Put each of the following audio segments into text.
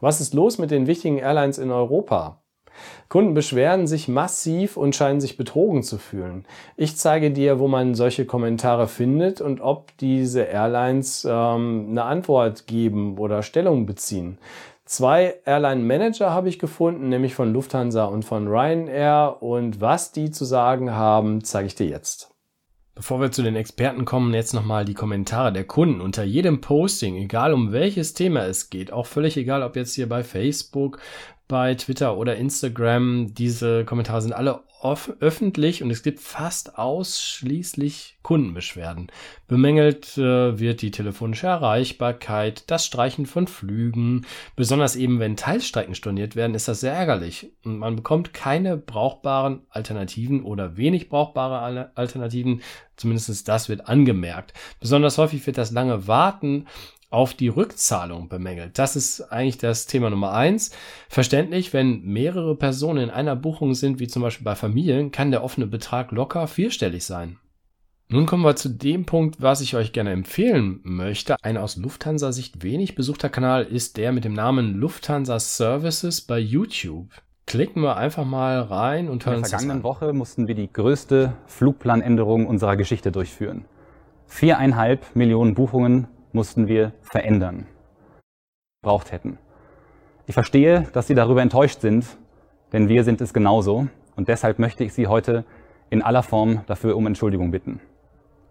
Was ist los mit den wichtigen Airlines in Europa? Kunden beschweren sich massiv und scheinen sich betrogen zu fühlen. Ich zeige dir, wo man solche Kommentare findet und ob diese Airlines ähm, eine Antwort geben oder Stellung beziehen. Zwei Airline-Manager habe ich gefunden, nämlich von Lufthansa und von Ryanair. Und was die zu sagen haben, zeige ich dir jetzt. Bevor wir zu den Experten kommen, jetzt nochmal die Kommentare der Kunden. Unter jedem Posting, egal um welches Thema es geht, auch völlig egal, ob jetzt hier bei Facebook, bei Twitter oder Instagram. Diese Kommentare sind alle öffentlich und es gibt fast ausschließlich Kundenbeschwerden. Bemängelt äh, wird die telefonische Erreichbarkeit, das Streichen von Flügen. Besonders eben, wenn Teilstrecken storniert werden, ist das sehr ärgerlich. Und man bekommt keine brauchbaren Alternativen oder wenig brauchbare Alternativen. Zumindest das wird angemerkt. Besonders häufig wird das lange Warten auf die Rückzahlung bemängelt. Das ist eigentlich das Thema Nummer eins. Verständlich, wenn mehrere Personen in einer Buchung sind, wie zum Beispiel bei Familien, kann der offene Betrag locker vierstellig sein. Nun kommen wir zu dem Punkt, was ich euch gerne empfehlen möchte. Ein aus Lufthansa-Sicht wenig besuchter Kanal ist der mit dem Namen Lufthansa Services bei YouTube. Klicken wir einfach mal rein und hören uns In der vergangenen Woche mussten wir die größte Flugplanänderung unserer Geschichte durchführen. Viereinhalb Millionen Buchungen mussten wir verändern, braucht hätten. Ich verstehe, dass Sie darüber enttäuscht sind, denn wir sind es genauso und deshalb möchte ich Sie heute in aller Form dafür um Entschuldigung bitten.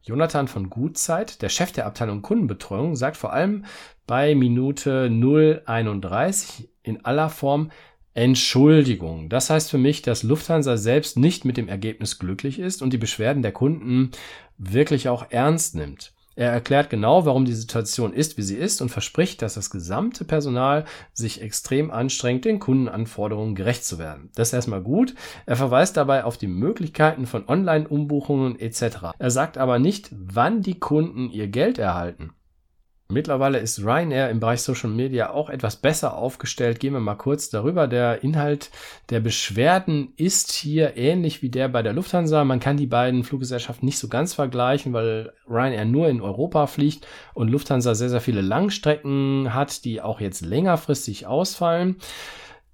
Jonathan von Gutzeit, der Chef der Abteilung Kundenbetreuung, sagt vor allem bei Minute 031 in aller Form Entschuldigung. Das heißt für mich, dass Lufthansa selbst nicht mit dem Ergebnis glücklich ist und die Beschwerden der Kunden wirklich auch ernst nimmt. Er erklärt genau, warum die Situation ist, wie sie ist und verspricht, dass das gesamte Personal sich extrem anstrengt, den Kundenanforderungen gerecht zu werden. Das ist erstmal gut. Er verweist dabei auf die Möglichkeiten von Online-Umbuchungen etc. Er sagt aber nicht, wann die Kunden ihr Geld erhalten. Mittlerweile ist Ryanair im Bereich Social Media auch etwas besser aufgestellt. Gehen wir mal kurz darüber. Der Inhalt der Beschwerden ist hier ähnlich wie der bei der Lufthansa. Man kann die beiden Fluggesellschaften nicht so ganz vergleichen, weil Ryanair nur in Europa fliegt und Lufthansa sehr, sehr viele Langstrecken hat, die auch jetzt längerfristig ausfallen.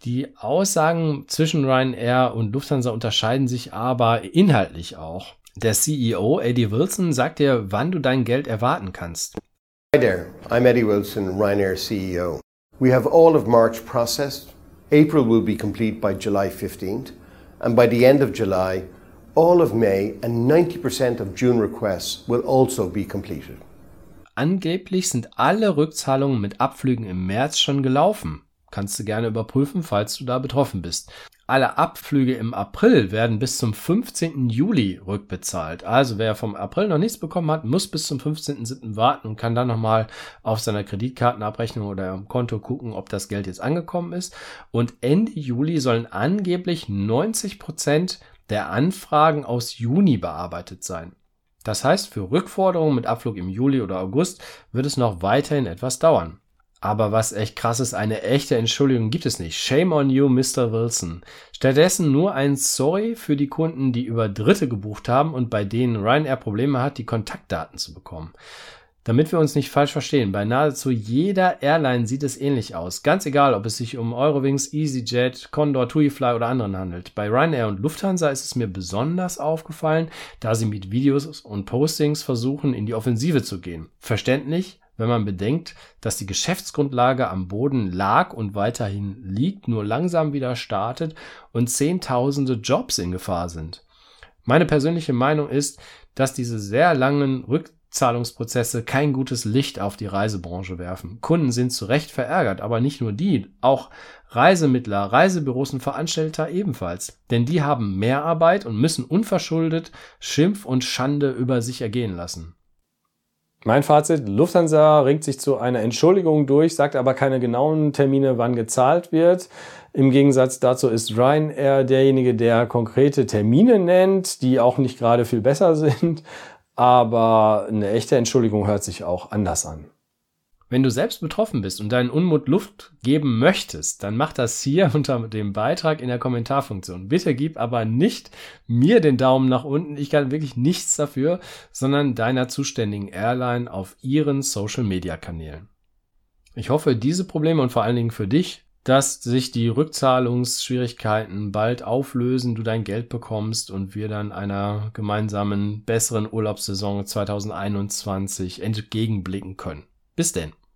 Die Aussagen zwischen Ryanair und Lufthansa unterscheiden sich aber inhaltlich auch. Der CEO Eddie Wilson sagt dir, wann du dein Geld erwarten kannst. Hi there, I'm Eddie Wilson, Ryanair CEO. We have all of March processed. April will be complete by July 15th, and by the end of July, all of May and 90% of June requests will also be completed. Angeblich sind alle Rückzahlungen mit Abflügen im März schon gelaufen. Kannst du gerne überprüfen, falls du da betroffen bist. Alle Abflüge im April werden bis zum 15. Juli rückbezahlt. Also wer vom April noch nichts bekommen hat, muss bis zum 15.07. warten und kann dann nochmal auf seiner Kreditkartenabrechnung oder am Konto gucken, ob das Geld jetzt angekommen ist. Und Ende Juli sollen angeblich 90 Prozent der Anfragen aus Juni bearbeitet sein. Das heißt, für Rückforderungen mit Abflug im Juli oder August wird es noch weiterhin etwas dauern. Aber was echt krass ist, eine echte Entschuldigung gibt es nicht. Shame on you, Mr. Wilson. Stattdessen nur ein Sorry für die Kunden, die über Dritte gebucht haben und bei denen Ryanair Probleme hat, die Kontaktdaten zu bekommen. Damit wir uns nicht falsch verstehen, bei nahezu jeder Airline sieht es ähnlich aus. Ganz egal, ob es sich um Eurowings, EasyJet, Condor, TuiFly oder anderen handelt. Bei Ryanair und Lufthansa ist es mir besonders aufgefallen, da sie mit Videos und Postings versuchen, in die Offensive zu gehen. Verständlich, wenn man bedenkt, dass die Geschäftsgrundlage am Boden lag und weiterhin liegt, nur langsam wieder startet und Zehntausende Jobs in Gefahr sind. Meine persönliche Meinung ist, dass diese sehr langen Rückzahlungsprozesse kein gutes Licht auf die Reisebranche werfen. Kunden sind zu Recht verärgert, aber nicht nur die, auch Reisemittler, Reisebüros und Veranstalter ebenfalls. Denn die haben mehr Arbeit und müssen unverschuldet Schimpf und Schande über sich ergehen lassen. Mein Fazit, Lufthansa ringt sich zu einer Entschuldigung durch, sagt aber keine genauen Termine, wann gezahlt wird. Im Gegensatz dazu ist Ryanair derjenige, der konkrete Termine nennt, die auch nicht gerade viel besser sind. Aber eine echte Entschuldigung hört sich auch anders an. Wenn du selbst betroffen bist und deinen Unmut Luft geben möchtest, dann mach das hier unter dem Beitrag in der Kommentarfunktion. Bitte gib aber nicht mir den Daumen nach unten. Ich kann wirklich nichts dafür, sondern deiner zuständigen Airline auf ihren Social Media Kanälen. Ich hoffe, diese Probleme und vor allen Dingen für dich, dass sich die Rückzahlungsschwierigkeiten bald auflösen, du dein Geld bekommst und wir dann einer gemeinsamen besseren Urlaubssaison 2021 entgegenblicken können. Bis denn.